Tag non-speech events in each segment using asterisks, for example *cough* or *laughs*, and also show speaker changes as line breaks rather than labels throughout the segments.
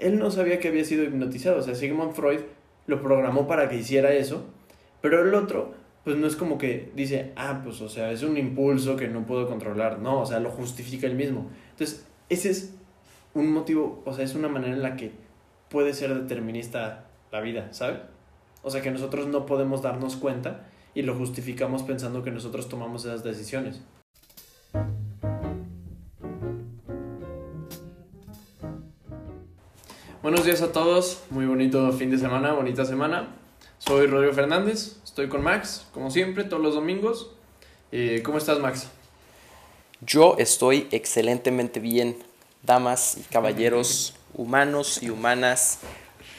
él no sabía que había sido hipnotizado. O sea, Sigmund Freud lo programó para que hiciera eso, pero el otro, pues no es como que dice, ah, pues o sea, es un impulso que no puedo controlar. No, o sea, lo justifica él mismo. Entonces, ese es un motivo, o sea, es una manera en la que puede ser determinista la vida, ¿sabes? O sea, que nosotros no podemos darnos cuenta y lo justificamos pensando que nosotros tomamos esas decisiones. Buenos días a todos, muy bonito fin de semana, bonita semana. Soy Rodrigo Fernández, estoy con Max, como siempre, todos los domingos. Eh, ¿Cómo estás, Max?
Yo estoy excelentemente bien, damas y caballeros, humanos y humanas,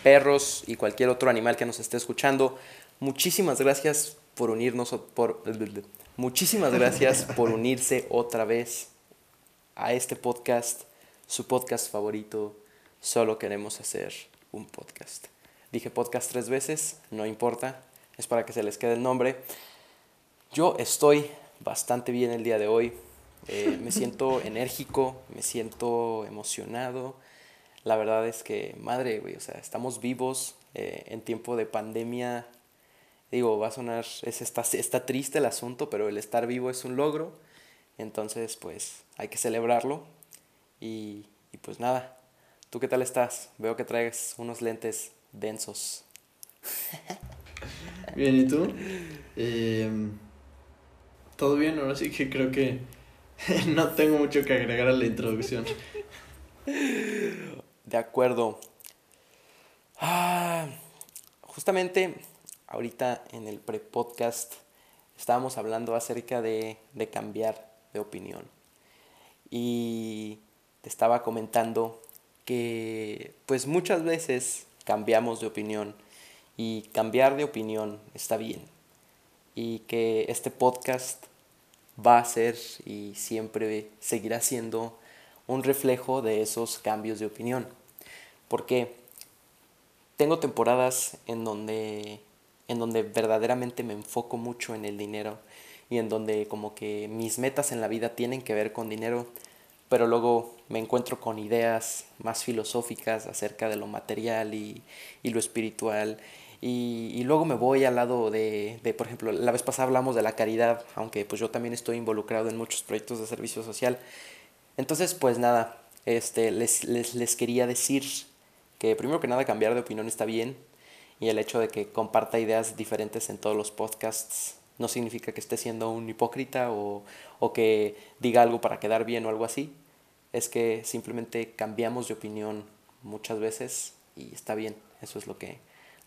perros y cualquier otro animal que nos esté escuchando. Muchísimas gracias por unirnos, por, muchísimas gracias *laughs* por unirse otra vez a este podcast, su podcast favorito, solo queremos hacer un podcast. Dije podcast tres veces, no importa, es para que se les quede el nombre. Yo estoy bastante bien el día de hoy, eh, me *laughs* siento enérgico, me siento emocionado. La verdad es que, madre, güey, o sea, estamos vivos eh, en tiempo de pandemia. Digo, va a sonar, es, está, está triste el asunto, pero el estar vivo es un logro. Entonces, pues, hay que celebrarlo. Y, y pues nada, ¿Tú qué tal estás? Veo que traes unos lentes densos. *laughs*
Bien, ¿y tú? Em, Todo bien, ahora sí que creo que *laughs* no tengo mucho que agregar a la introducción.
De acuerdo. Ah, justamente ahorita en el pre-podcast estábamos hablando acerca de, de cambiar de opinión. Y te estaba comentando que pues muchas veces cambiamos de opinión y cambiar de opinión está bien y que este podcast va a ser y siempre seguirá siendo un reflejo de esos cambios de opinión. Porque tengo temporadas en donde en donde verdaderamente me enfoco mucho en el dinero y en donde como que mis metas en la vida tienen que ver con dinero pero luego me encuentro con ideas más filosóficas acerca de lo material y, lo espiritual. Y, luego me voy al lado de, por ejemplo, la vez pasada hablamos de la caridad, aunque pues yo también estoy involucrado en muchos proyectos de servicio social. Entonces, pues nada, este, les, les, les quería decir que primero que nada cambiar de opinión está bien y el hecho de que comparta ideas diferentes en todos los podcasts no significa que esté siendo un hipócrita o, o que diga algo para quedar bien o algo así es que simplemente cambiamos de opinión muchas veces y está bien, eso es lo que,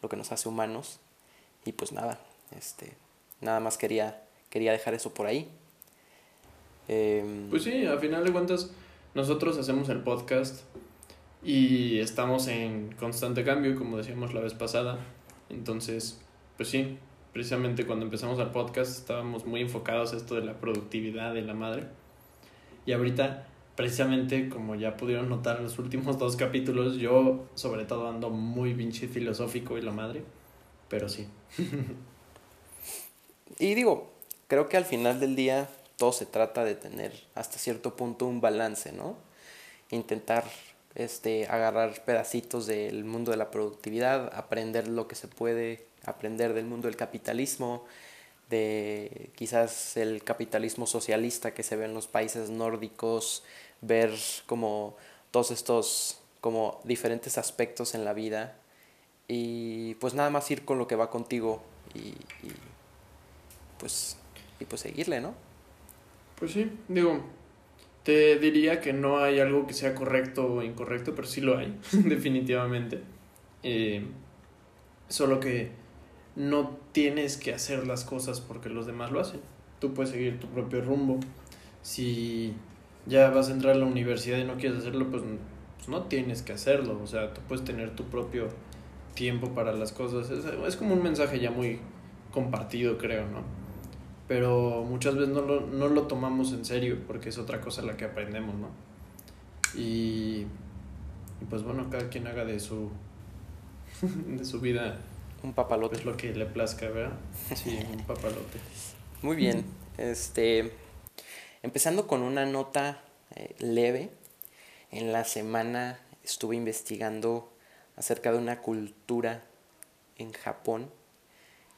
lo que nos hace humanos. Y pues nada, este, nada más quería, quería dejar eso por ahí.
Em, pues sí, a final de cuentas, nosotros hacemos el podcast y estamos en constante cambio, como decíamos la vez pasada. Entonces, pues sí, precisamente cuando empezamos el podcast estábamos muy enfocados a esto de la productividad de la madre. Y ahorita precisamente como ya pudieron notar en los últimos *laughs* dos capítulos, yo sobre todo ando muy pinche filosófico y la madre, pero sí.
y digo, creo que al final del día todo se trata de tener hasta cierto punto un balance, ¿no? Intentar este, agarrar pedacitos del mundo de la productividad, aprender lo que se puede, aprender del mundo del capitalismo, de quizás el capitalismo socialista que se ve en los países nórdicos, ver como todos estos como diferentes aspectos en la vida y pues nada más ir con lo que va contigo y, pues y pues seguirle, ¿no?
Pues sí, digo, te diría que no hay algo que sea correcto o incorrecto, pero sí lo hay, *laughs* definitivamente. Eh, solo que no tienes que hacer las cosas porque los demás lo hacen. Tú puedes seguir tu propio rumbo. Si ya vas a entrar a la universidad y no quieres hacerlo, pues, pues, no tienes que hacerlo. O sea, tú puedes tener tu propio tiempo para las cosas. Es, como un mensaje ya muy compartido, creo, ¿no? Pero muchas veces no lo, no lo tomamos en serio porque es otra cosa la que aprendemos, ¿no? Y, y pues bueno, cada quien haga de su, *laughs* de su vida
un papalote.
Es lo que le plazca, ¿verdad? *laughs* Sí, un papalote.
Muy bien. Este, empezando con una nota eh, leve, en la semana estuve investigando acerca de una cultura en Japón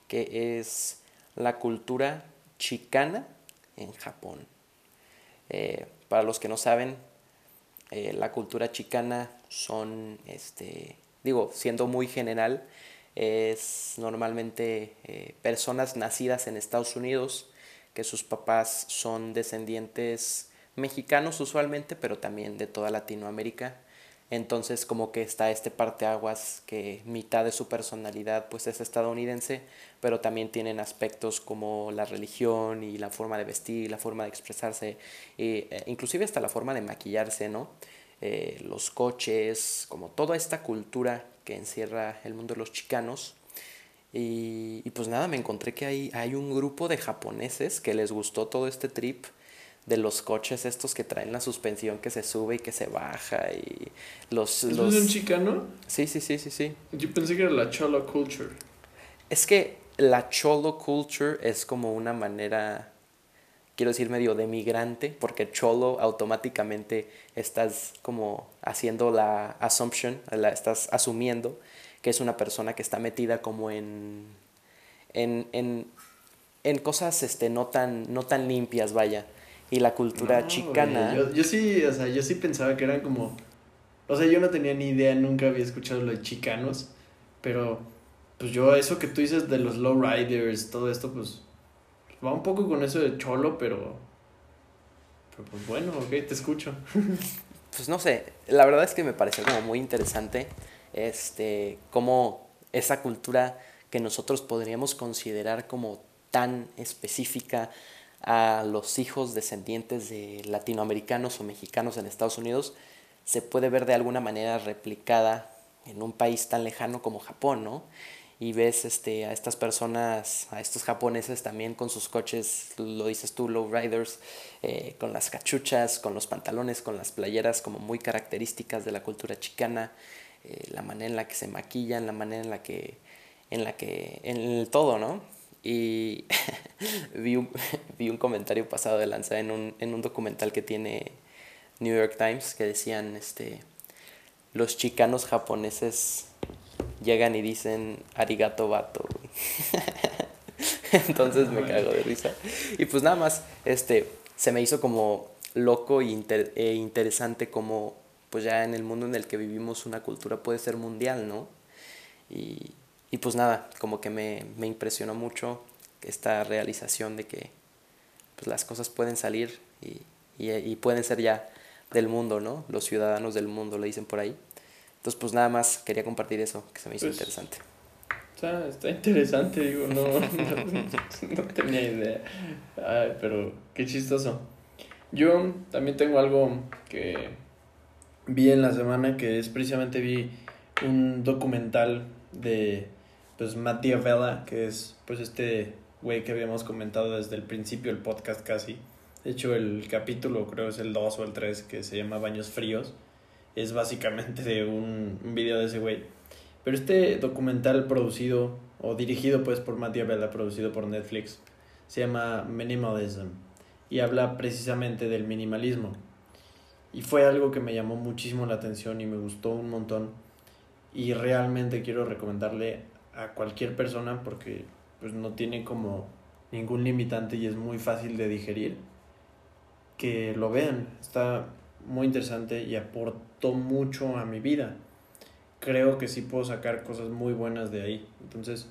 que es la cultura chicana en Japón. Eh, para los que no saben, eh, la cultura chicana son, este, digo, siendo muy general, es normalmente personas nacidas en Estados Unidos, que sus papás son descendientes mexicanos usualmente, pero también de toda Latinoamérica. Entonces como que está este parteaguas que mitad de su personalidad pues es estadounidense, pero también tienen aspectos como la religión y la forma de vestir, la forma de expresarse, e, inclusive hasta la forma de maquillarse, ¿no? Eh, los coches, como toda esta cultura que encierra el mundo de los chicanos. Y, y pues nada, me encontré que hay, hay un grupo de japoneses que les gustó todo este trip de los coches estos que traen la suspensión que se sube y que se baja y los... los...
es un chicano?
Sí, sí, sí, sí, sí.
Yo pensé que era la cholo culture.
Es que la cholo culture es como una manera, quiero decir, medio de migrante, porque cholo automáticamente estás como haciendo la assumption, la estás asumiendo que es una persona que está metida como en... en, en en cosas este no tan no tan limpias vaya y la cultura chicana.
Yo, yo, sí, o sea, yo sí pensaba que eran como. O sea, yo no tenía ni idea, nunca había escuchado lo de chicanos. Pero, pues yo, eso que tú dices de los lowriders, todo esto, pues. Va un poco con eso de cholo, pero. Pero pues bueno, ok, te escucho. *laughs*
pues no sé, la verdad es que me pareció como muy interesante. Este. Cómo esa cultura que nosotros podríamos considerar como tan específica a los hijos descendientes de latinoamericanos o mexicanos en Estados Unidos se puede ver de alguna manera replicada en un país tan lejano como Japón, ¿no? Y ves este, a estas personas, a estos japoneses también con sus coches, lo dices tú, low riders, eh, con las cachuchas, con los pantalones, con las playeras como muy características de la cultura chicana, eh, la manera en la que se maquillan, la manera en la que, en la que, en el todo, ¿no? Y *laughs* vi, un, *laughs* vi un comentario pasado de lanza en un, en un documental que tiene New York Times que decían, este, los chicanos japoneses llegan y dicen arigato bato. *laughs* Entonces me cago de risa. Y pues nada más, este, se me hizo como loco e, e interesante como pues ya en el mundo en el que vivimos una cultura puede ser mundial, ¿no? Y, y pues nada, como que me, me impresionó mucho esta realización de que pues, las cosas pueden salir y, y, y, pueden ser ya del mundo, ¿no? Los ciudadanos del mundo, le dicen por ahí. Entonces, pues nada más quería compartir eso, que se me hizo pues, interesante.
Está, está interesante, digo, no, *laughs* no, tenía idea. Ay, pero qué chistoso. Yo también tengo algo que vi en la semana, que es precisamente vi un documental de pues Mattia Vela, que es pues este güey que habíamos comentado desde el principio del podcast casi. De hecho, el capítulo, creo es el 2 o el 3, que se llama Baños Fríos, es básicamente de un, un video de ese güey. Pero este documental producido, o dirigido pues por Mattia Vela, producido por Netflix, se llama Minimalism y habla precisamente del minimalismo. Y fue algo que me llamó muchísimo la atención y me gustó un montón. Y realmente quiero recomendarle a cualquier persona porque pues no tiene como ningún limitante y es muy fácil de digerir que lo vean. Está muy interesante y aportó mucho a mi vida. Creo que sí puedo sacar cosas muy buenas de ahí. Entonces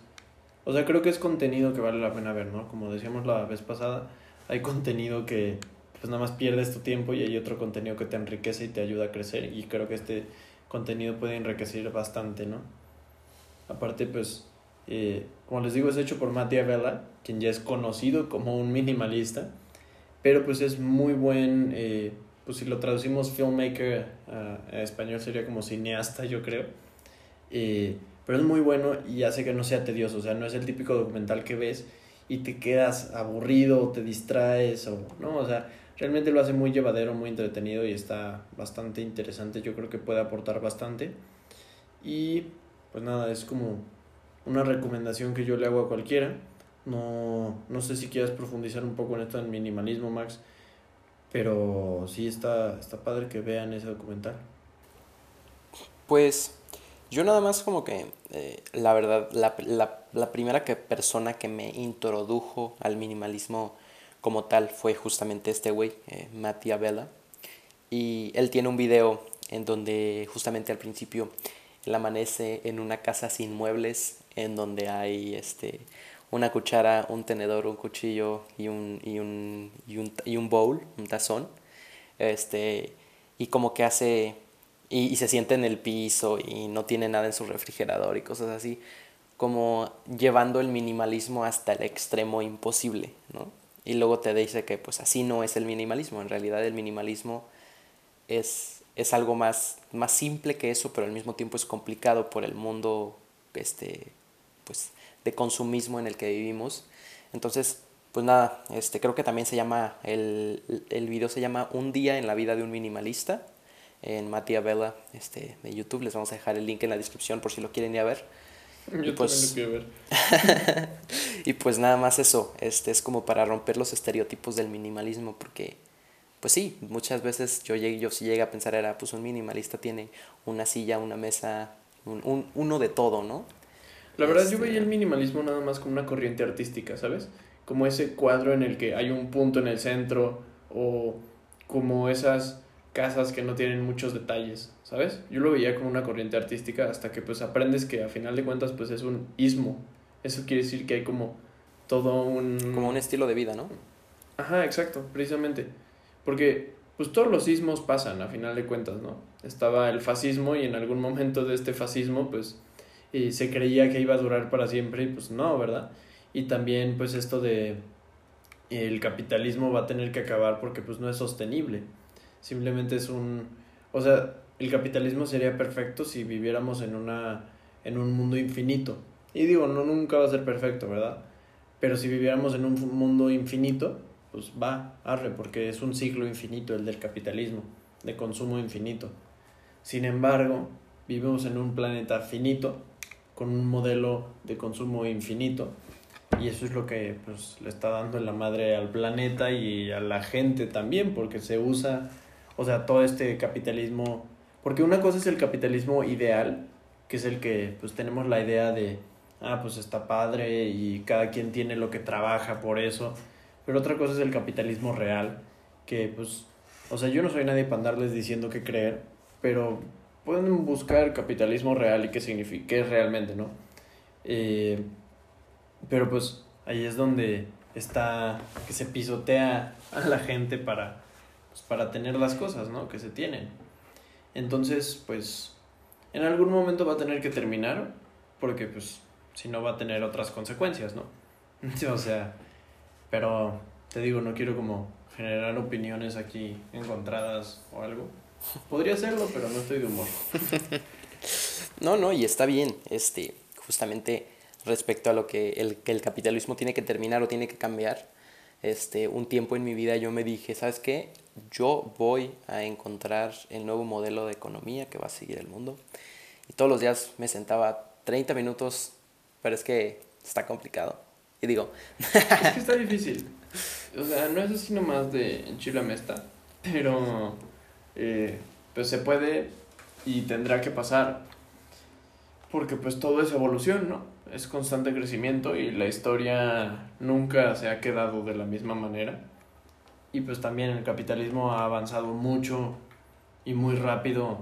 o sea creo que es contenido que vale la pena ver no como decíamos la vez pasada hay contenido que pues nada más pierdes tu tiempo y hay otro contenido que te enriquece y te ayuda a crecer y creo que este contenido puede enriquecer bastante no Aparte, pues, eh, como les digo, es hecho por Mattia Vela, quien ya es conocido como un minimalista, pero pues es muy buen, eh, pues si lo traducimos filmmaker a, español sería como cineasta, yo creo. Eh, pero es muy bueno y hace que no sea tedioso, o sea, no es el típico documental que ves y te quedas aburrido, o te distraes, o no, o sea, realmente lo hace muy llevadero, muy entretenido y está bastante interesante, yo creo que puede aportar bastante. Y pues nada, es como una recomendación que yo le hago a cualquiera. No, no sé si quieras profundizar un poco en esto en minimalismo, Max, pero sí está, está padre que vean ese documental.
Pues yo nada más como que, eh, la verdad, la, la, la primera que, persona que me introdujo al minimalismo como tal fue justamente este güey, eh, Vela. Y él tiene un video en donde justamente al principio él amanece en una casa sin muebles, en donde hay este, una cuchara, un tenedor, un cuchillo y un, y un, y un, y un bowl, un tazón. Este, y como que hace y, y, se siente en el piso y no tiene nada en su refrigerador y cosas así, como llevando el minimalismo hasta el extremo imposible, ¿no? Y luego te dice que pues así no es el minimalismo, en realidad el minimalismo es, es algo más, más simple que eso, pero al mismo tiempo es complicado por el mundo este, pues, de consumismo en el que vivimos. Entonces, pues nada, este, creo que también se llama, el, el video se llama Un día en la vida de un minimalista en Matia Vela este, de YouTube. Les vamos a dejar el link en la descripción por si lo quieren ir a ver.
Yo y
pues,
lo quiero ver. *laughs*
y pues nada más eso, este es como para romper los estereotipos del minimalismo, porque pues sí, muchas veces yo, llegué, yo sí llegué a pensar, era pues un minimalista tiene una silla, una mesa, un, un uno de todo, ¿no?
La verdad este... yo veía el minimalismo nada más como una corriente artística, ¿sabes? Como ese cuadro en el que hay un punto en el centro o como esas casas que no tienen muchos detalles, ¿sabes? Yo lo veía como una corriente artística hasta que pues aprendes que a final de cuentas pues es un ismo. Eso quiere decir que hay como todo un...
Como un estilo de vida, ¿no?
Ajá, exacto, precisamente. Porque pues todos los ismos pasan a final de cuentas, ¿no? Estaba el fascismo y en algún momento de este fascismo pues y se creía que iba a durar para siempre y pues no, ¿verdad? Y también pues esto de el capitalismo va a tener que acabar porque pues no es sostenible simplemente es un, o sea, el capitalismo sería perfecto si viviéramos en una, en un mundo infinito. Y digo, no nunca va a ser perfecto, ¿verdad? Pero si viviéramos en un mundo infinito, pues va, arre, porque es un ciclo infinito el del capitalismo, de consumo infinito. Sin embargo, vivimos en un planeta finito, con un modelo de consumo infinito, y eso es lo que pues, le está dando la madre al planeta y a la gente también, porque se usa o sea, todo este capitalismo, porque una cosa es el capitalismo ideal, que es el que pues tenemos la idea de, ah, pues está padre y cada quien tiene lo que trabaja por eso, pero otra cosa es el capitalismo real, que pues, o sea, yo no soy nadie para andarles diciendo qué creer, pero pueden buscar capitalismo real y qué significa, qué es realmente, ¿no? Eh, pero pues ahí es donde está, que se pisotea a la gente para pues, para tener las cosas, ¿no? Que se tienen. Entonces, pues, en algún momento va a tener que terminar, porque, pues, si no va a tener otras consecuencias, ¿no? *laughs* o sea, pero te digo, no quiero como generar opiniones aquí encontradas o algo. Podría hacerlo, pero no estoy de humor. *laughs*
no, no, y está bien, este, justamente respecto a lo que el, que el capitalismo tiene que terminar o tiene que cambiar, este, un tiempo en mi vida yo me dije, ¿sabes qué? yo voy a encontrar el nuevo modelo de economía que va a seguir el mundo. Y todos los días me sentaba 30 minutos, pero es que está complicado. Y digo...
es que está *laughs* difícil. O sea, no es así nomás de enchilame esta, pero eh, pues se puede y tendrá que pasar. Porque pues todo es evolución, ¿no? Es constante crecimiento y la historia nunca se ha quedado de la misma manera y pues también el capitalismo ha avanzado mucho y muy rápido,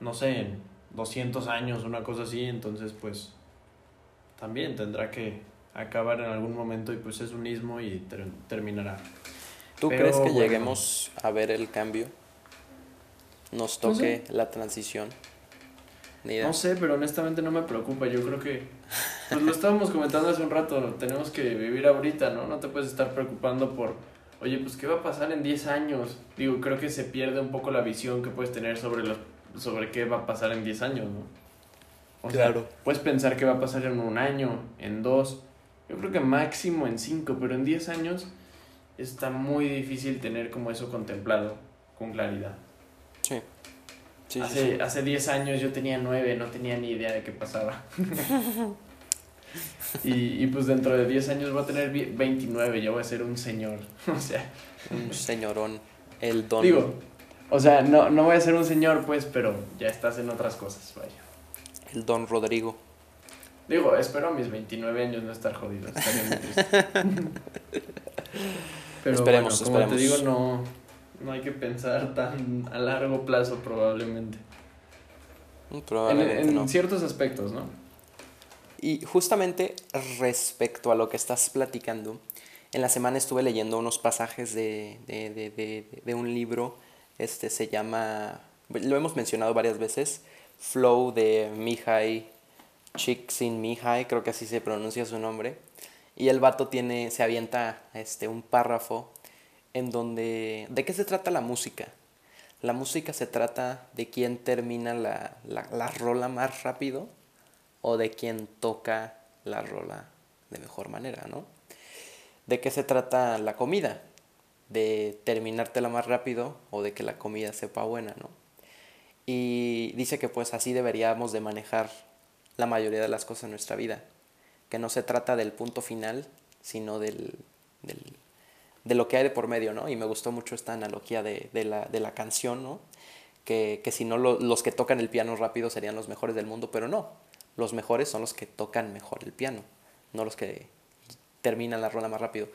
no sé, en 200 años, una cosa así, entonces pues también tendrá que acabar en algún momento y pues es un ismo y terminará.
¿Tú crees que lleguemos a ver el cambio? ¿Nos toque la transición?
No sé, pero honestamente no me preocupa. Yo creo que, pues lo estábamos comentando hace un rato, tenemos que vivir ahorita, ¿no? No te puedes estar preocupando por oye, pues ¿qué va a pasar en 10 años? Digo, creo que se pierde un poco la visión que puedes tener sobre, los, sobre qué va a pasar en 10 años, ¿no? O claro. Sea, puedes pensar qué va a pasar en un año, en dos, yo creo que máximo en cinco, pero en 10 años está muy difícil tener como eso contemplado con claridad.
Sí. sí
hace, sí. hace 10 años yo tenía 9, no tenía ni idea de qué pasaba. *laughs* Y, y pues dentro de 10 años voy a tener 29, ya voy a ser un señor. *laughs* O sea.
Un señorón, el don.
Digo, O sea, no, no voy a ser un señor, pues, pero ya estás en otras cosas, vaya.
El don Rodrigo.
Digo, espero a mis 29 años no estar jodido. Estaría muy triste. *laughs* pero
Esperemos,
bueno, como te
esperemos.
digo, no, no hay que pensar tan a largo plazo probablemente.
Mm,
En,
Probablemente
en
no.
ciertos aspectos, ¿no?
Y justamente respecto a lo que estás platicando, en la semana estuve leyendo unos pasajes de, de, de, de, de un libro, este se llama, lo hemos mencionado varias veces, Flow de Mihai Csikszentmihalyi, creo que así se pronuncia su nombre, y el vato tiene, se avienta este, un párrafo en donde, ¿de qué se trata la música? La música se trata de quién termina la, la, la rola más rápido o de quién toca la rola de mejor manera, ¿no? ¿De qué se trata la comida? ¿De terminártela más rápido o de que la comida sepa buena, ¿no? Y dice que pues así deberíamos de manejar la mayoría de las cosas en nuestra vida, que no se trata del punto final, sino del, del de lo que hay de por medio, ¿no? Y me gustó mucho esta analogía de, de, la, de la canción, ¿no? Que, que si no lo- los que tocan el piano rápido serían los mejores del mundo, pero no, los mejores son los que tocan mejor el piano, no los que terminan la rola más rápido.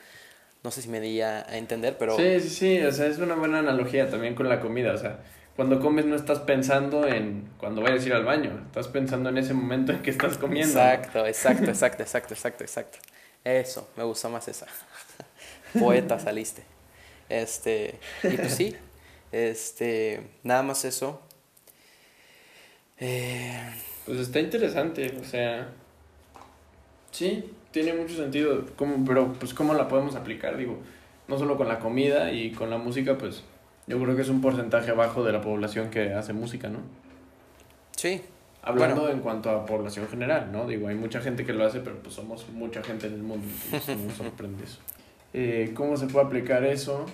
No sé si me di a entender, pero
Sí, sí, sí, o sea, es una buena analogía también con la comida, o sea, cuando comes no estás pensando en cuando vayas a ir al baño, estás pensando en ese momento en que estás comiendo.
exacto, exacto, exacto, exacto, exacto, exacto. Eso, me gusta más esa. *laughs* Poeta saliste. Este, y pues sí, este, nada más eso. Eh,
Pues está interesante, o sea, sí, tiene mucho sentido, ¿Cómo, pero pues cómo la podemos aplicar, digo, no solo con la comida y con la música, pues yo creo que es un porcentaje bajo de la población que hace música, ¿no?
sí,
Hablando
Bueno.
en cuanto a población general, ¿no? Digo, hay mucha gente que lo hace, pero pues somos mucha gente en el mundo, no nos sorprende eso. Eh, ¿Cómo se puede aplicar eso?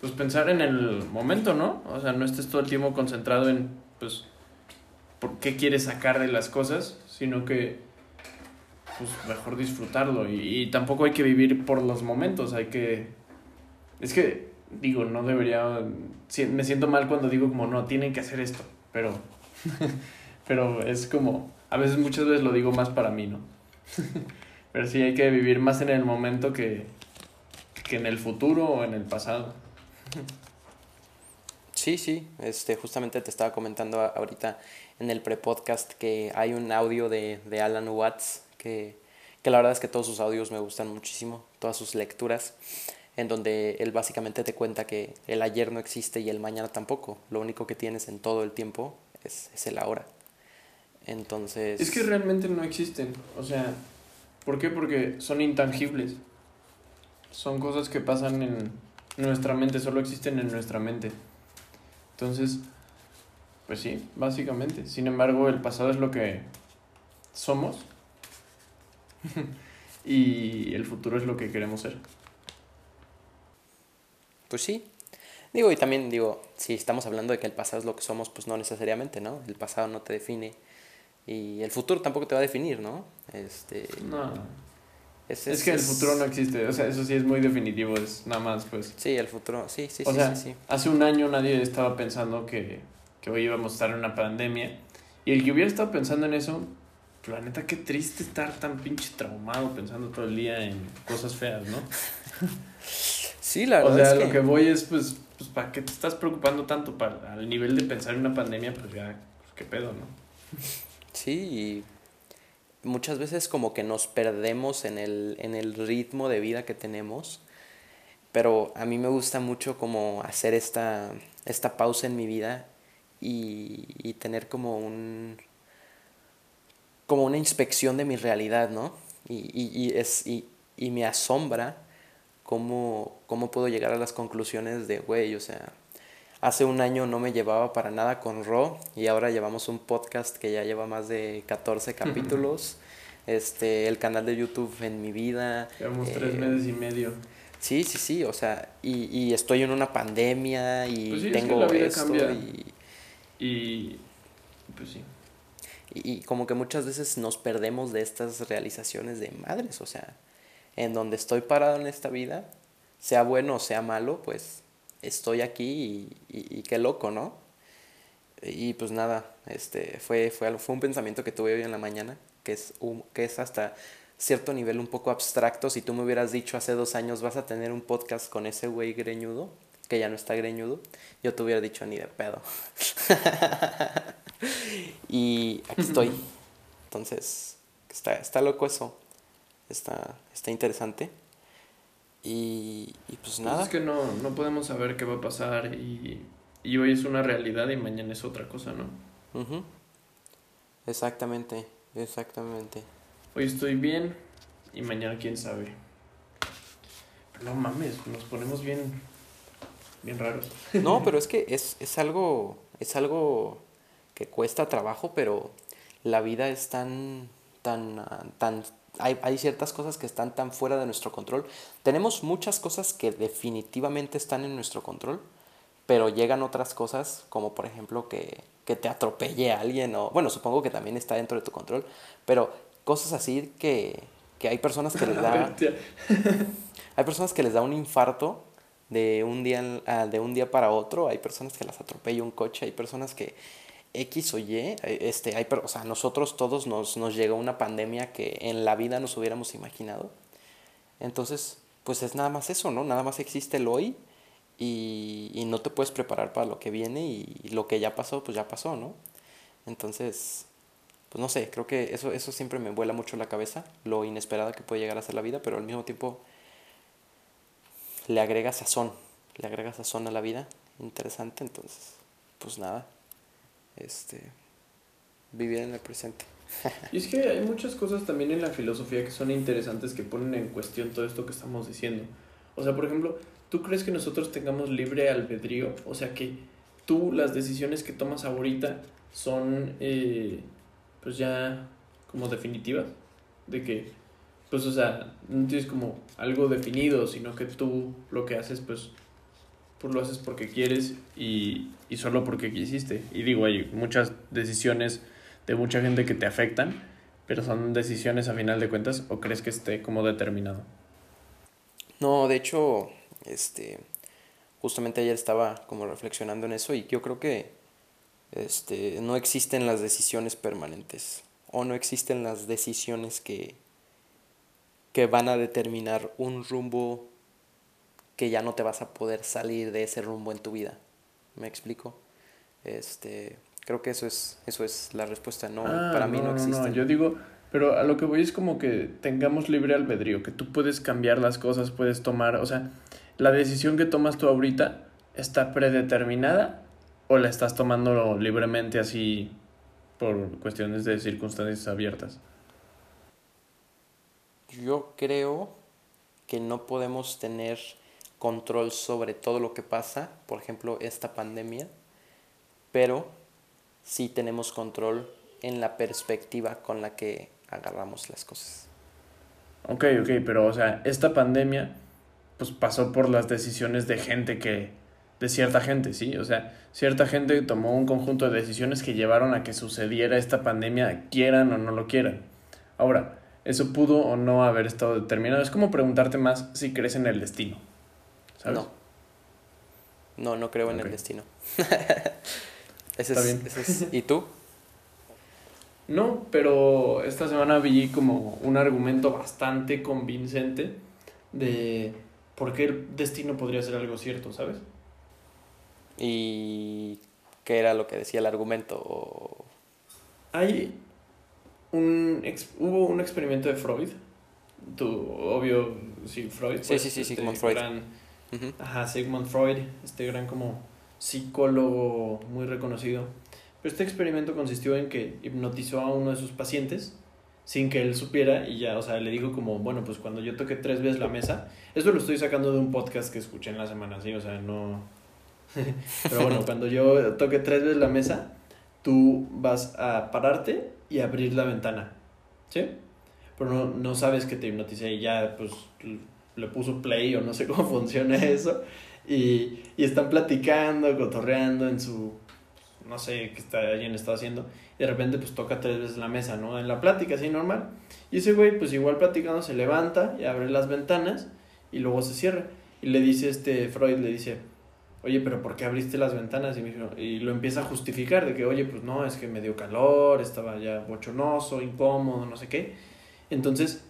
Pues pensar en el momento, ¿no? O sea, no estés todo el tiempo concentrado en, pues, por qué quieres sacar de las cosas, sino que, pues, mejor disfrutarlo. Y, y tampoco hay que vivir por los momentos, hay que... Es que, digo, no debería... Me siento mal cuando digo como, no, tienen que hacer esto, pero... *laughs* pero es como, a veces muchas veces lo digo más para mí, ¿no? *laughs* pero sí hay que vivir más en el momento que, que en el futuro o en el pasado.
Sí, sí, este, justamente te estaba comentando ahorita en el pre-podcast que hay un audio de, de Alan Watts que, que la verdad es que todos sus audios me gustan muchísimo, todas sus lecturas, en donde él básicamente te cuenta que el ayer no existe y el mañana tampoco, lo único que tienes en todo el tiempo es, es el ahora. Entonces...
Es que realmente no existen, o sea, ¿por qué? Porque son intangibles. Son cosas que pasan en nuestra mente, solo existen en nuestra mente. Entonces, pues sí, básicamente. Sin embargo, el pasado es lo que somos *laughs* y el futuro es lo que queremos ser.
Pues sí. Digo, y también digo, si estamos hablando de que el pasado es lo que somos, pues no necesariamente, ¿no? El pasado no te define y el futuro tampoco te va a definir, ¿no? Este,
No,
es,
es que el futuro no existe, o sea, eso sí es muy definitivo, es nada más, pues.
Sí, el futuro, sí, sí,
o
sí,
sea,
sí, sí.
hace un año nadie estaba pensando que, que hoy íbamos a estar en una pandemia. Y el que hubiera estado pensando en eso, pues, la neta, qué triste estar tan pinche traumado pensando todo el día en cosas feas, ¿no? *laughs*
Sí, la
o
verdad
sea,
es
lo
que,
que voy es, pues, pues, ¿para qué te estás preocupando tanto? Para, al nivel de pensar en una pandemia, pues ya, pues, qué pedo, ¿no?
sí, y muchas veces como que nos perdemos en el, en el ritmo de vida que tenemos, pero a mí me gusta mucho como hacer esta, esta pausa en mi vida y, y tener como un como una inspección de mi realidad, ¿no? Y, y, y es, y, y me asombra cómo, cómo puedo llegar a las conclusiones de, güey, o sea, hace un año no me llevaba para nada con Ro y ahora llevamos un podcast que ya lleva más de 14 capítulos, este, el canal de YouTube en mi vida.
Llevamos tres
eh,
meses y medio.
Sí, sí, sí, o sea, y, y estoy en una pandemia y
Pues sí, es que
tengo esto y,
Y, pues sí.
y, y como que muchas veces nos perdemos de estas realizaciones de madres, o sea, en donde estoy parado en esta vida, sea bueno o sea malo, pues estoy aquí y, y, qué loco, ¿no? Y pues nada, este, fue, fue, fue un pensamiento que tuve hoy en la mañana, que es, un, que es hasta cierto nivel un poco abstracto. Si tú me hubieras dicho hace dos años vas a tener un podcast con ese güey greñudo, que ya no está greñudo, yo te hubiera dicho ni de pedo. *laughs* y aquí estoy. Entonces, está, está loco eso. Está, está interesante. Y, y pues, pues nada.
es que no, no podemos saber qué va a pasar y, y hoy es una realidad y mañana es otra cosa, ¿no?
Exactamente, exactamente.
Hoy estoy bien y mañana quién sabe. Pero no mames, nos ponemos bien, bien raros.
No, *laughs* pero es que es, es algo, es algo que cuesta trabajo, pero la vida es tan, tan, tan hay, hay, ciertas cosas que están tan fuera de nuestro control. Tenemos muchas cosas que definitivamente están en nuestro control, pero llegan otras cosas, como por ejemplo que, que te atropelle a alguien, o bueno, supongo que también está dentro de tu control, pero cosas así que, que hay personas que les *laughs* da... *laughs* hay personas que les da un infarto de un día, de un día para otro, hay personas que las atropella un coche, hay personas que X o Y, eh, este, hay, o sea, nosotros todos nos, nos llegó una pandemia que en la vida nos hubiéramos imaginado. Entonces, pues es nada más eso, ¿no? Nada más existe el hoy y, y no te puedes preparar para lo que viene y, lo que ya pasó, pues ya pasó, ¿no? Entonces, pues no sé, creo que eso, eso siempre me vuela mucho la cabeza, lo inesperada que puede llegar a ser la vida, pero al mismo tiempo le agrega sazón, le agrega sazón a la vida, interesante, entonces, pues nada este, vivir en el presente.
y es que hay muchas cosas también en la filosofía que son interesantes que ponen en cuestión todo esto que estamos diciendo. O sea, por ejemplo, ¿tú crees que nosotros tengamos libre albedrío? O sea, que tú las decisiones que tomas ahorita son, eh, pues ya como definitivas. De que, pues, o sea, no tienes como algo definido, sino que tú lo que haces, pues, pues lo haces porque quieres y, y solo porque quisiste. Y digo, hay muchas decisiones de mucha gente que te afectan, pero son decisiones a final de cuentas o crees que esté como determinado.
No, de hecho, este, justamente ayer estaba como reflexionando en eso y yo creo que este, no existen las decisiones permanentes o no existen las decisiones que, que van a determinar un rumbo que ya no te vas a poder salir de ese rumbo en tu vida. ¿Me explico? Este, creo que eso es, eso es la respuesta. No, ah, para mí no, existe.
No, yo digo, pero a lo que voy es como que tengamos libre albedrío, que tú puedes cambiar las cosas, puedes tomar, o sea, la decisión que tomas tú ahorita está predeterminada o la estás tomando libremente así por cuestiones de circunstancias abiertas.
Yo creo que no podemos tener control sobre todo lo que pasa, por ejemplo, esta pandemia, pero sí tenemos control en la perspectiva con la que agarramos las cosas.
Ok, ok, pero o sea, esta pandemia pues pasó por las decisiones de gente que, de cierta gente, ¿sí? O sea, cierta gente tomó un conjunto de decisiones que llevaron a que sucediera esta pandemia, quieran o no lo quieran. Ahora, eso pudo o no haber estado determinado. Es como preguntarte más si crees en el destino.
No. No, no creo en el destino. *laughs* ese, es, bien. ¿Y tú? *laughs*
No, pero esta semana vi como un argumento bastante convincente de por qué el destino podría ser algo cierto, ¿sabes?
¿Y qué era lo que decía el argumento?
Hay un... hubo un experimento de Freud. Tu, obvio, sí, Freud.
Sí, sí, sí, este Sigmund Freud.
Ajá, Sigmund Freud, este gran como psicólogo muy reconocido. Pero este experimento consistió en que hipnotizó a uno de sus pacientes sin que él supiera y ya, o sea, le dijo como, bueno, pues cuando yo toque tres veces la mesa, esto lo estoy sacando de un podcast que escuché en la semana, ¿sí? O sea, no... *laughs* Pero bueno, cuando yo toque tres veces la mesa, tú vas a pararte y abrir la ventana, ¿sí? Pero no, no sabes que te hipnoticé y ya, pues le puso play o no sé cómo *laughs* funciona eso. Y, y están platicando, cotorreando en su, no sé qué está, alguien está haciendo. Y de repente pues toca tres veces la mesa, ¿no? En la plática, así normal. Y ese güey pues igual platicando se levanta y abre las ventanas y luego se cierra. Y le dice este Freud, le dice, oye, pero ¿por qué abriste las ventanas? Y, me y lo empieza a justificar de que, oye, pues no, es que me dio calor, estaba ya bochornoso, incómodo, no sé qué. Entonces,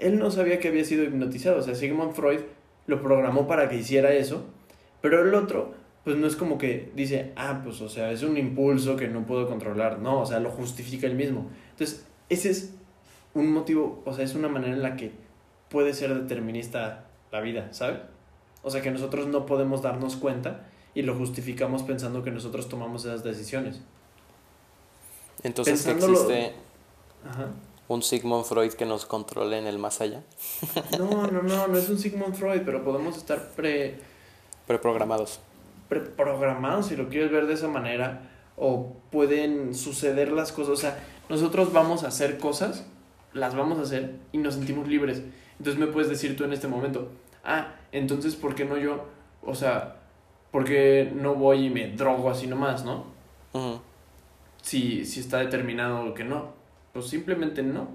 él no sabía que había sido hipnotizado. O sea, Sigmund Freud lo programó para que hiciera eso, pero el otro, pues no es como que dice, ah, pues, o sea, es un impulso que no puedo controlar. No, o sea, lo justifica él mismo. Entonces, ese es un motivo, o sea, es una manera en la que puede ser determinista la vida, ¿sabes? O sea, que nosotros no podemos darnos cuenta y lo justificamos pensando que nosotros tomamos esas decisiones.
Entonces, ¿existe un Sigmund Freud que nos controle en el más allá? *laughs*
no, no, no, no es un Sigmund Freud, pero podemos estar pre...
Preprogramados.
Preprogramados, si lo quieres ver de esa manera, o pueden suceder las cosas, o sea, nosotros vamos a hacer cosas, las vamos a hacer y nos sentimos libres. Entonces me puedes decir tú en este momento, ah, entonces, ¿por qué no yo? O sea, ¿por qué no voy y me drogo así nomás, no? si, si está determinado que no. Pues simplemente no.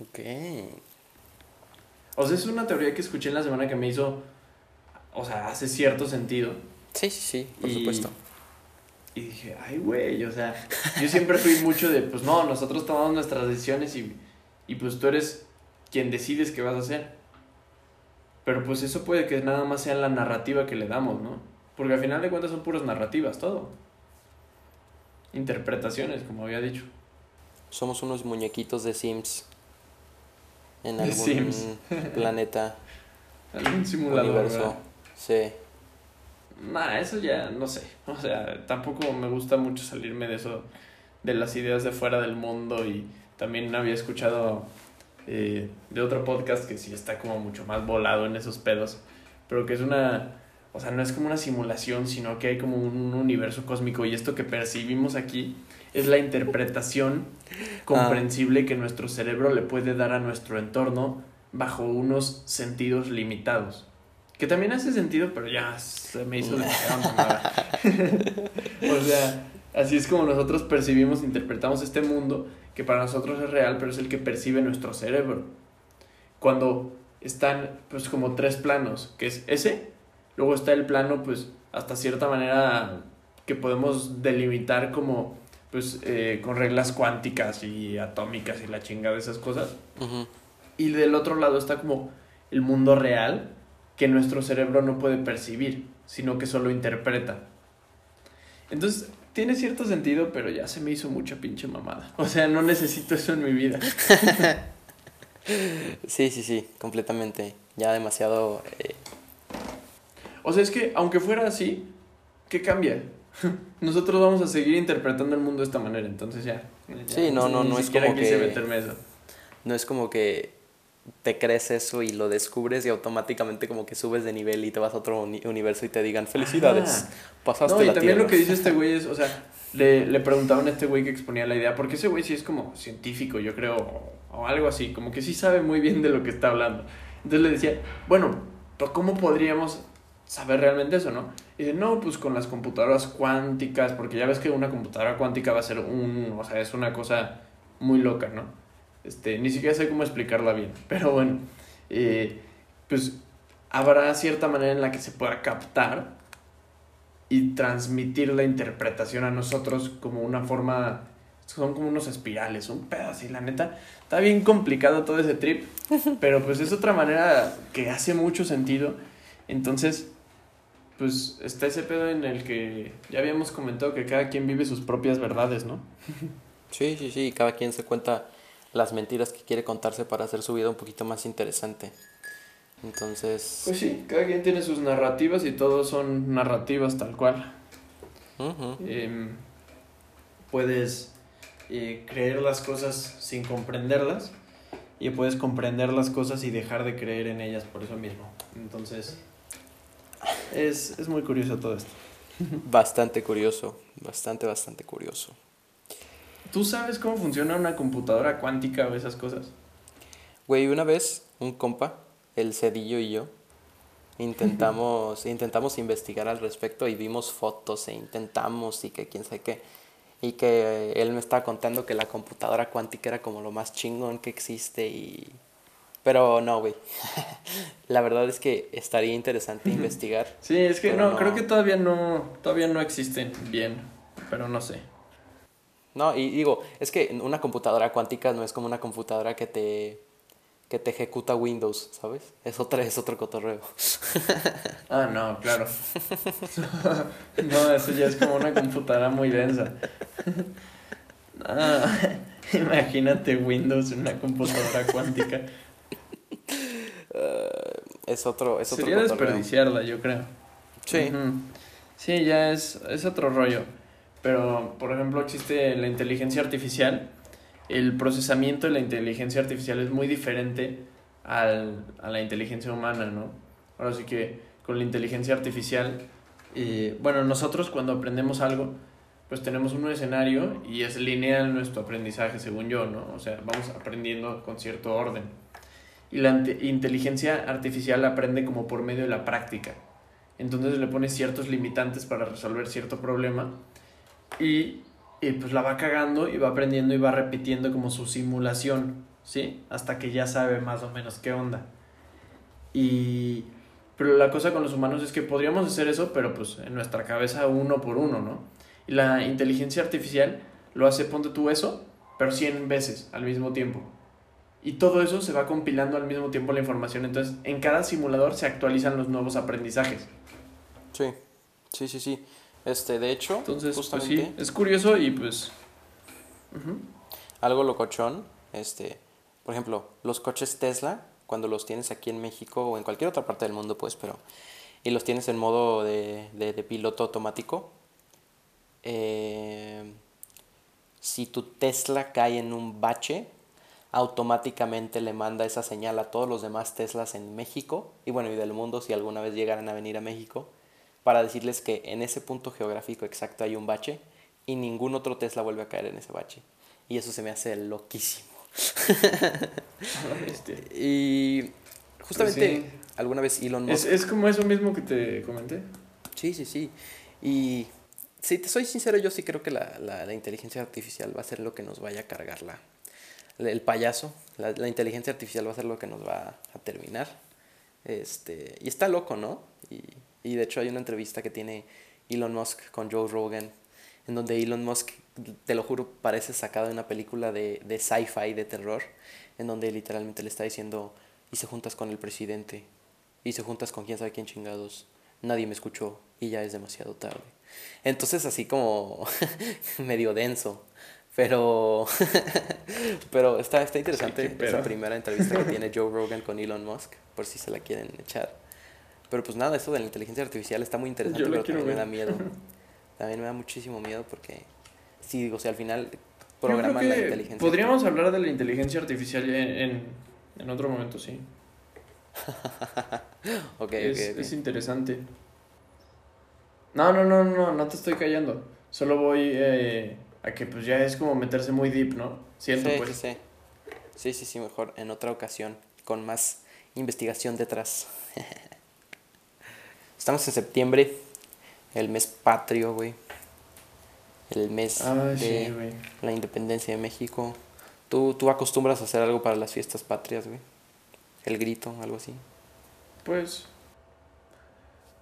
Ok.
O sea, es una teoría que escuché en la semana que me hizo, o sea, hace cierto sentido.
Sí, sí, sí, por supuesto.
Y dije, ay, güey, o sea, yo siempre fui mucho de, pues no, nosotros tomamos nuestras decisiones y, y pues tú eres quien decides qué vas a hacer. Pero pues eso puede que nada más sea la narrativa que le damos, ¿no? Porque al final de cuentas son puras narrativas, todo. Interpretaciones, como había dicho.
Somos unos muñequitos de Sims. En algún Sims. *laughs* planeta. *laughs*
algún simulador. Universo.
Sí.
Nah, eso ya no sé. O sea, tampoco me gusta mucho salirme de eso, de las ideas de fuera del mundo. Y también había escuchado eh, de otro podcast que sí está como mucho más volado en esos pedos, pero que es una, o sea, no es como una simulación, sino que hay como un universo cósmico y esto que percibimos aquí es la interpretación comprensible que nuestro cerebro le puede dar a nuestro entorno bajo unos sentidos limitados. Que también hace sentido, pero ya se me hizo *laughs* o sea, así es como nosotros percibimos, interpretamos este mundo que para nosotros es real, pero es el que percibe nuestro cerebro. Cuando están pues como tres planos, que es ese, luego está el plano pues hasta cierta manera que podemos delimitar como pues eh, con reglas cuánticas y atómicas y la chinga de esas cosas. Y del otro lado está como el mundo real que nuestro cerebro no puede percibir, sino que solo interpreta. Entonces, tiene cierto sentido, pero ya se me hizo mucha pinche mamada. O sea, no necesito eso en mi vida. *laughs*
sí, sí, sí, completamente. Ya demasiado... Eh,
o sea, es que aunque fuera así, ¿qué cambia? *laughs* Nosotros vamos a seguir interpretando el mundo de esta manera, entonces ya.
sí, no, no, no es como que...
meterme eso.
No es como que te crees eso y lo descubres y automáticamente como que subes de nivel y te vas a otro universo y te digan felicidades, pasaste no, y
también lo que dice este *laughs* güey es, o sea, le, le preguntaban a este güey que exponía la idea, porque ese güey sí es como científico, yo creo, o, algo así, como que sí sabe muy bien de lo que está hablando. Entonces le decía, bueno, ¿cómo podríamos saber realmente eso, no? Y dice, no, pues con las computadoras cuánticas, porque ya ves que una computadora cuántica va a ser un, o sea, es una cosa muy loca, ¿no? Este, ni siquiera sé cómo explicarla bien, *laughs* pero bueno, eh, pues habrá cierta manera en la que se pueda captar y transmitir la interpretación a nosotros como una forma, son como unos espirales, un pedo así, la neta. Está bien complicado todo ese trip, *laughs* pero pues es otra manera que hace mucho sentido. Entonces, pues está ese pedo en el que ya habíamos comentado que cada quien vive sus propias verdades, ¿no?
Sí, sí, sí, cada quien se cuenta las mentiras que quiere contarse para hacer su vida un poquito más interesante. Entonces...
Pues sí, cada quien tiene sus narrativas y todos son narrativas tal cual. Em, puedes eh, creer las cosas sin comprenderlas y puedes comprender las cosas y dejar de creer en ellas por eso mismo. Entonces, es, es muy curioso todo esto.
Bastante curioso, bastante, bastante curioso.
¿Tú sabes cómo funciona una computadora cuántica o esas cosas?
Güey, una vez un compa, el Cedillo y yo, intentamos, *laughs* intentamos investigar al respecto y vimos fotos e intentamos y que quién sabe qué. Y que él me estaba contando que la computadora cuántica era como lo más chingón que existe y... Pero no, güey. *laughs* La verdad es que estaría interesante investigar.
Sí, es que no. creo que todavía no, todavía no existen bien, pero no sé.
No, y digo, es que una computadora cuántica no es como una computadora que te que te ejecuta Windows, ¿sabes? Es otra, es otro cotorreo. *laughs*
Ah, no, claro. *laughs* no, eso ya es como una computadora muy densa. Ah, imagínate Windows en una computadora cuántica.
Eh, es otro, es
Sería desperdiciarla, yo creo.
Sí.
Sí, ya es, es otro rollo. Pero, por ejemplo, existe la inteligencia artificial. El procesamiento de la inteligencia artificial es muy diferente al, a la inteligencia humana, ¿no? Ahora sí que con la inteligencia artificial, eh, bueno, nosotros cuando aprendemos algo, pues tenemos un escenario y es lineal nuestro aprendizaje, según yo, ¿no? O sea, vamos aprendiendo con cierto orden. Y la inte- inteligencia artificial aprende como por medio de la práctica. Entonces le pones ciertos limitantes para resolver cierto problema y, y, pues la va cagando y va aprendiendo y va repitiendo como su simulación, ¿sí? Hasta que ya sabe más o menos qué onda. Y pero la cosa con los humanos es que podríamos hacer eso, pero pues en nuestra cabeza uno por uno, ¿no? Y la inteligencia artificial lo hace, ponte tú eso, pero 100 veces al mismo tiempo. Y todo eso se va compilando al mismo tiempo la información. Entonces, en cada simulador se actualizan los nuevos aprendizajes.
Sí, sí, sí, sí. Este, de hecho,
Entonces, pues
justamente,
sí, es curioso y pues...
algo locochón, este, por ejemplo, los coches Tesla, cuando los tienes aquí en México o en cualquier otra parte del mundo, pues, pero, y los tienes en modo de, de, de piloto automático, eh, si tu Tesla cae en un bache, automáticamente le manda esa señal a todos los demás Teslas en México y bueno, y del mundo si alguna vez llegaran a venir a México para decirles que en ese punto geográfico exacto hay un bache y ningún otro Tesla vuelve a caer en ese bache. Y eso se me hace loquísimo. *laughs* Y justamente
Pues sí.
alguna vez Elon
es,
Musk...
es como eso mismo que te comenté.
Sí, sí, sí. Y si te soy sincero, yo sí creo que la, la, la inteligencia artificial va a ser lo que nos vaya a cargar la, el payaso. La, la inteligencia artificial va a ser lo que nos va a terminar. Este, y está loco, ¿no? Y, y de hecho hay una entrevista que tiene Elon Musk con Joe Rogan, en donde Elon Musk, te lo juro, parece sacado de una película de, de sci-fi, de terror, en donde literalmente le está diciendo, y se juntas con el presidente, y se juntas con quién sabe quién chingados, nadie me escuchó y ya es demasiado tarde. Entonces así como *laughs* medio denso, pero *laughs* pero está, está interesante
Sí,
esa primera entrevista que *laughs* tiene Joe Rogan con Elon Musk, por si se la quieren echar. Pero pues nada, eso de la inteligencia artificial está muy interesante, pero también me da miedo. *laughs* También me da muchísimo miedo porque sí, o sea, al final programan la inteligencia.
Podríamos hablar de la inteligencia artificial en, en, en otro momento, sí.
Ok,
es,
ok, ok.
es interesante. No, no, no, no, no te estoy callando. Solo voy eh, a que pues ya es como meterse muy deep, ¿no? Siento
sí,
pues.
sí, sí. Sí, sí, sí, mejor en otra ocasión, con más investigación detrás. *laughs* Estamos en septiembre, el mes patrio, güey. El mes
Ah,
de
sí,
la independencia de México. ¿Tú, ¿Tú acostumbras a hacer algo para las fiestas patrias, güey? El grito, algo así.
Pues.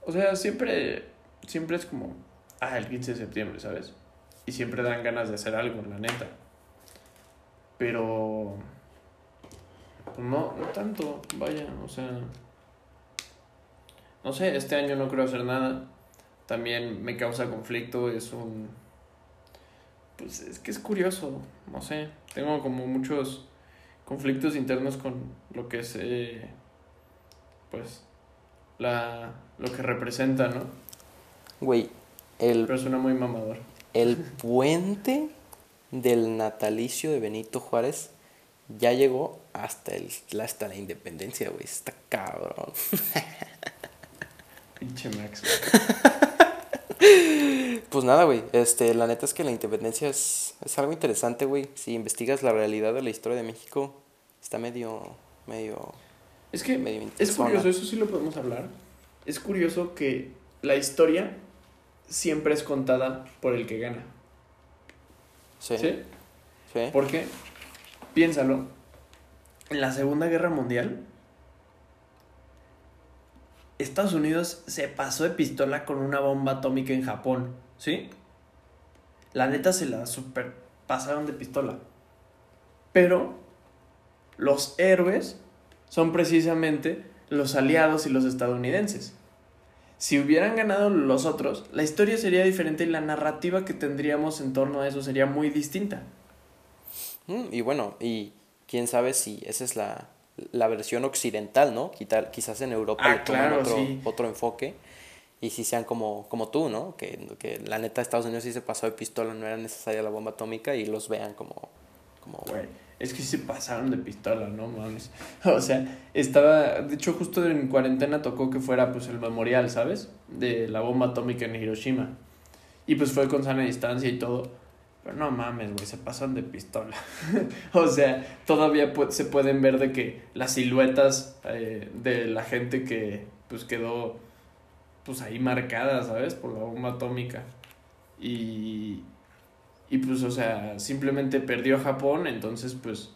O sea, siempre. Siempre es como. Ah, el 15 de septiembre, ¿sabes? Y siempre dan ganas de hacer algo, la neta. Pero. pues no, no tanto, vaya, o sea. No sé, este año no creo hacer nada. También me causa conflicto, es un. Pues es que es curioso, no sé. Tengo como muchos conflictos internos con lo que es. eh, pues. La, lo que representa, ¿no?
Güey, el,
Pero suena muy mamador.
El puente del natalicio de Benito Juárez ya llegó hasta, el, hasta la independencia, güey. Está cabrón. *laughs*
Pinche Max.
Pues nada, güey. Este, la neta es que la independencia es, es algo interesante, güey. Si investigas la realidad de la historia de México, está medio, medio,
Es que
medio
es curioso, eso sí lo podemos hablar. Es curioso que la historia siempre es contada por el que gana.
Sí,
¿Sí?
sí.
Porque, piénsalo, en la Segunda Guerra Mundial, Estados Unidos se pasó de pistola con una bomba atómica en Japón, ¿sí? La neta se la super pasaron de pistola. Pero los héroes son precisamente los aliados y los estadounidenses. Si hubieran ganado los otros, la historia sería diferente y la narrativa que tendríamos en torno a eso sería muy distinta.
Mm, y bueno, y quién sabe si esa es la, la versión occidental, ¿no? Quizás en Europa ah, le otro, otro enfoque y si sean como, como tú, ¿no? Que, que la neta Estados Unidos sí se pasó de pistola, no era necesaria la bomba atómica y los vean como... como...
es que se pasaron de pistola, ¿no mames? *laughs* O sea, estaba... De hecho, justo en cuarentena tocó que fuera pues el memorial, ¿sabes? De la bomba atómica en Hiroshima. Y pues fue con sana distancia y todo. Pero no mames, güey, se pasan de pistola. *laughs* o sea, todavía se pueden ver de que las siluetas eh, de la gente que pues quedó pues ahí marcadas, ¿sabes? Por la bomba atómica. Y, y pues, o sea, simplemente perdió Japón, entonces pues,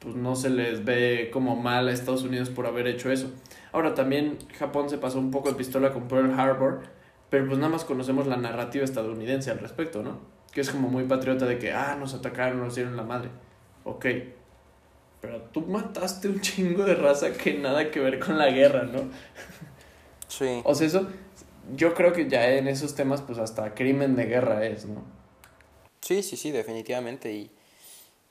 pues no se les ve como mal a Estados Unidos por haber hecho eso. Ahora también Japón se pasó un poco de pistola con Pearl Harbor, pero pues nada más conocemos la narrativa estadounidense al respecto, ¿no? que es como muy patriota de que, ah, nos atacaron, nos dieron la madre. Ok. Pero tú mataste un chingo de raza que nada que ver con la guerra, ¿no? Sí. o sea, eso, yo creo que ya en esos temas, pues hasta crimen de guerra es, ¿no?
Sí, sí, sí, definitivamente. Y,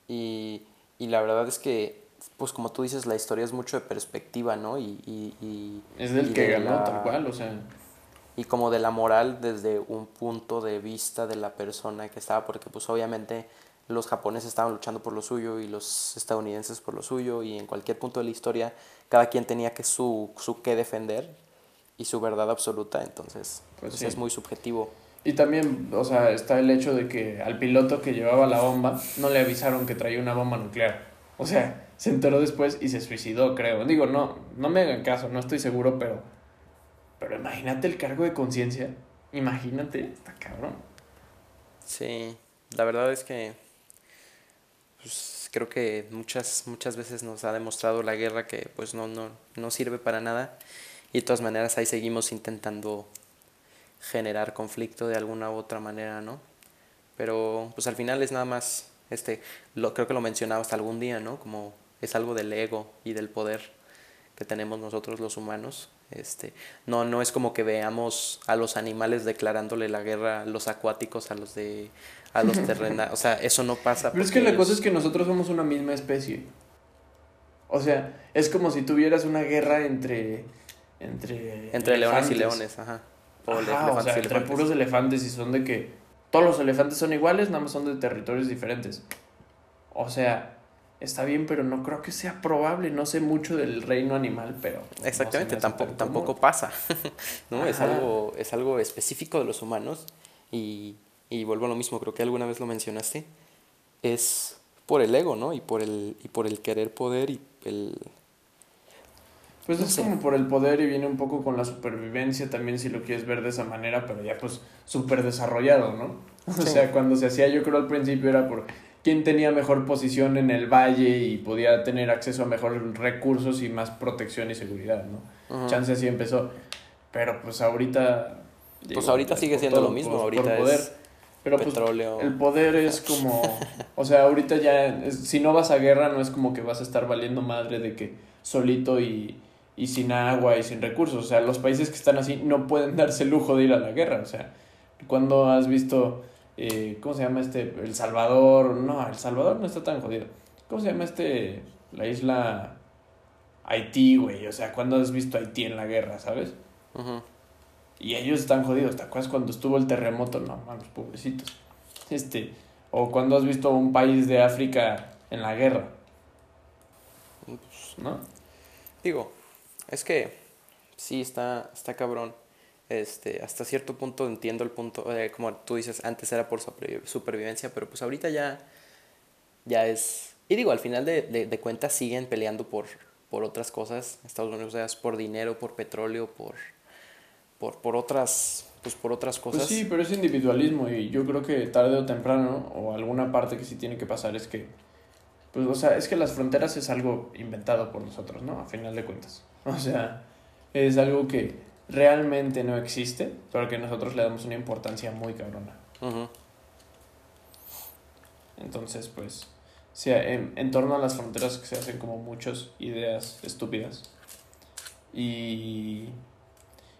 y, y la verdad es que, pues como tú dices, la historia es mucho de perspectiva, ¿no? Y, y,
es del que ganó, tal cual, o sea
y como de la moral desde un punto de vista de la persona que estaba, porque pues obviamente los japoneses estaban luchando por lo suyo y los estadounidenses por lo suyo y en cualquier punto de la historia cada quien tenía que su, su qué defender y su verdad absoluta, entonces pues, pues es muy subjetivo.
Y también, o sea, está el hecho de que al piloto que llevaba la bomba no le avisaron que traía una bomba nuclear. O sea, se enteró después y se suicidó, creo. Digo, no, no me hagan caso, no estoy seguro, pero pero imagínate el cargo de conciencia. Imagínate, está cabrón.
Sí, la verdad es que pues, creo que muchas, muchas veces nos ha demostrado la guerra que pues no, no, no sirve para nada. Y de todas maneras ahí seguimos intentando generar conflicto de alguna u otra manera, ¿no? Pero pues al final es nada más, este, lo, creo que lo mencionaba hasta algún día, ¿no? Como es algo del ego y del poder que tenemos nosotros los humanos este, no, no es como que veamos a los animales declarándole la guerra a los acuáticos, a los de a los terrenales, o sea, eso no pasa.
Pero es que la cosa es que nosotros somos una misma especie. O sea, es como si tuvieras una guerra entre entre
entre leones y leones, ajá.
O, o sea, entre puros elefantes y son de que todos los elefantes son iguales, nada más son de territorios diferentes. O sea, está bien, pero no creo que sea probable. No sé mucho del reino animal, pero.
Exactamente, tampoco, tampoco pasa. *laughs* ¿no? Es algo, es algo específico de los humanos. Y, y vuelvo a lo mismo, creo que alguna vez lo mencionaste. Es por el ego, ¿no? Y por el, y por el querer poder y el.
Pues es como por el poder y viene un poco con la supervivencia también, si lo quieres ver de esa manera, pero ya pues súper desarrollado, ¿no? *laughs* O sea, cuando se hacía, yo creo al principio era por quién tenía mejor posición en el valle y podía tener acceso a mejores recursos y más protección y seguridad, ¿no? Chance así empezó. Pero pues ahorita...
pues ahorita sigue siendo lo mismo, ahorita poder. es
pero pues, petróleo. el poder es *laughs* como, o sea, ahorita ya, si no vas a guerra no es como que vas a estar valiendo madre de que solito y, y sin agua y sin recursos. O sea, los países que están así no pueden darse el lujo de ir a la guerra. O sea, cuando has visto eh, ¿cómo se llama este? El Salvador, no, El Salvador no está tan jodido. ¿Cómo se llama este? La isla Haití, güey. O sea, ¿cuándo has visto Haití en la guerra, sabes? Y ellos están jodidos. ¿Te acuerdas cuando estuvo el terremoto? No, mames, pobrecitos. Este, o cuando has visto un país de África en la guerra.
¿No? Digo, es que sí está, está cabrón este, hasta cierto punto entiendo el punto, eh, como tú dices, antes era por supervivencia, pero pues ahorita ya, ya es... Y digo, al final de, de, cuentas siguen peleando por, por otras cosas, Estados Unidos, o sea, por dinero, por petróleo, por, por, por otras pues por otras pues cosas.
Pues sí, pero es individualismo y yo creo que tarde o temprano, o alguna parte que sí tiene que pasar es que pues, o sea, es que las fronteras es algo inventado por nosotros, ¿no? A final de cuentas. *laughs* O sea, es algo que realmente no existe, pero que nosotros le damos una importancia muy cabrona. Entonces, pues, sí, en, en, torno a las fronteras que se hacen como muchas ideas estúpidas. Y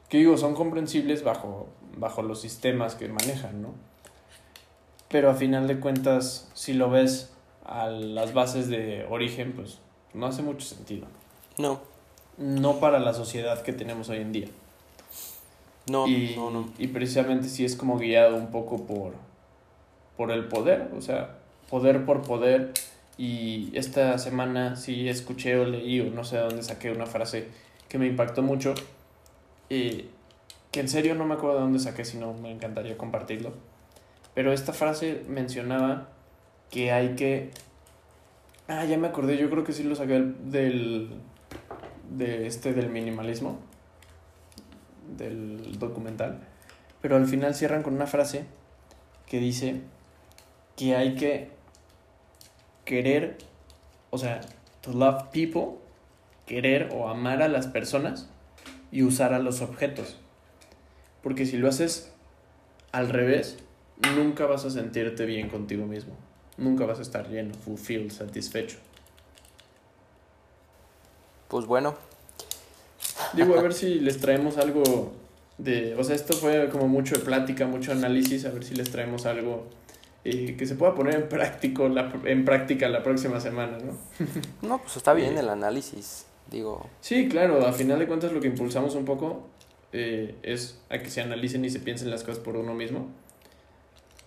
que digo, son comprensibles bajo, bajo los sistemas que manejan, ¿no? Pero a final de cuentas, si lo ves a las bases de origen, pues no hace mucho sentido.
No.
No para la sociedad que tenemos hoy en día.
No,
y,
no, no.
Y precisamente sí es como guiado un poco por, por el poder, o sea, poder por poder. Y esta semana sí escuché o leí o no sé de dónde saqué una frase que me impactó mucho. Y que en serio no me acuerdo de dónde saqué, si no me encantaría compartirlo. Pero esta frase mencionaba que hay que... Ah, ya me acordé, yo creo que sí lo saqué del... De este del minimalismo. Del documental. Pero al final cierran con una frase que dice que hay que querer, o sea, to love people, querer o amar a las personas y usar a los objetos. Porque si lo haces al revés, nunca vas a sentirte bien contigo mismo. Nunca vas a estar lleno, fulfilled, satisfecho.
Pues bueno.
Digo, a *laughs* ver si les traemos algo de... O sea, esto fue como mucho de plática, mucho análisis, a ver si les traemos algo eh, que se pueda poner en, práctico, la, en práctica la próxima semana, ¿no? *laughs*
no, pues está bien el análisis, digo.
Sí, claro, a final de cuentas lo que impulsamos un poco eh, es a que se analicen y se piensen las cosas por uno mismo.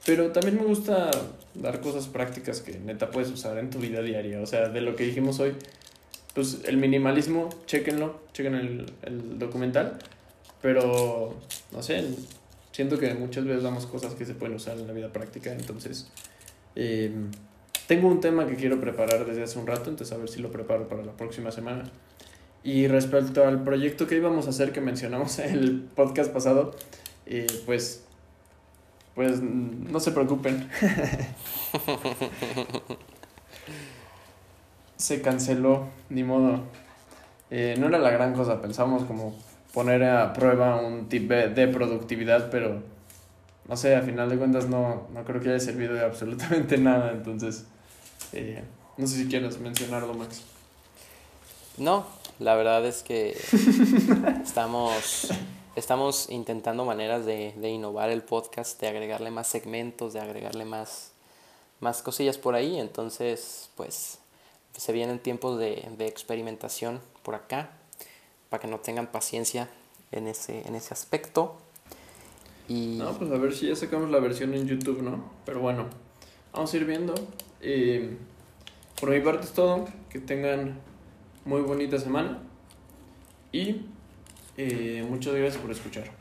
Pero también me gusta dar cosas prácticas que neta puedes usar en tu vida diaria. O sea, de lo que dijimos hoy, pues el minimalismo, chequenlo, chequen el, el documental. Pero, no sé, siento que muchas veces damos cosas que se pueden usar en la vida práctica. Entonces, eh, tengo un tema que quiero preparar desde hace un rato, entonces a ver si lo preparo para la próxima semana. Y respecto al proyecto que íbamos a hacer que mencionamos en *laughs* el podcast pasado, eh, pues pues no se preocupen. *laughs* se canceló, ni modo. Eh, no era la gran cosa, pensamos como poner a prueba un tip de productividad, pero no sé, a final de cuentas no, no creo que haya servido de absolutamente *laughs* nada, entonces eh, no sé si quieres mencionarlo, Max.
No, la verdad es que *laughs* estamos estamos intentando maneras de, de, innovar el podcast, de agregarle más segmentos, de agregarle más, más cosillas por ahí. Entonces, pues se vienen tiempos de, de experimentación por acá, para que no tengan paciencia en ese, en ese aspecto. Y...
No, pues a ver si ya sacamos la versión en YouTube, ¿no? Pero bueno, vamos a ir viendo. Eh, por mi parte es todo. Que tengan muy bonita semana. Y eh, muchas gracias por escuchar.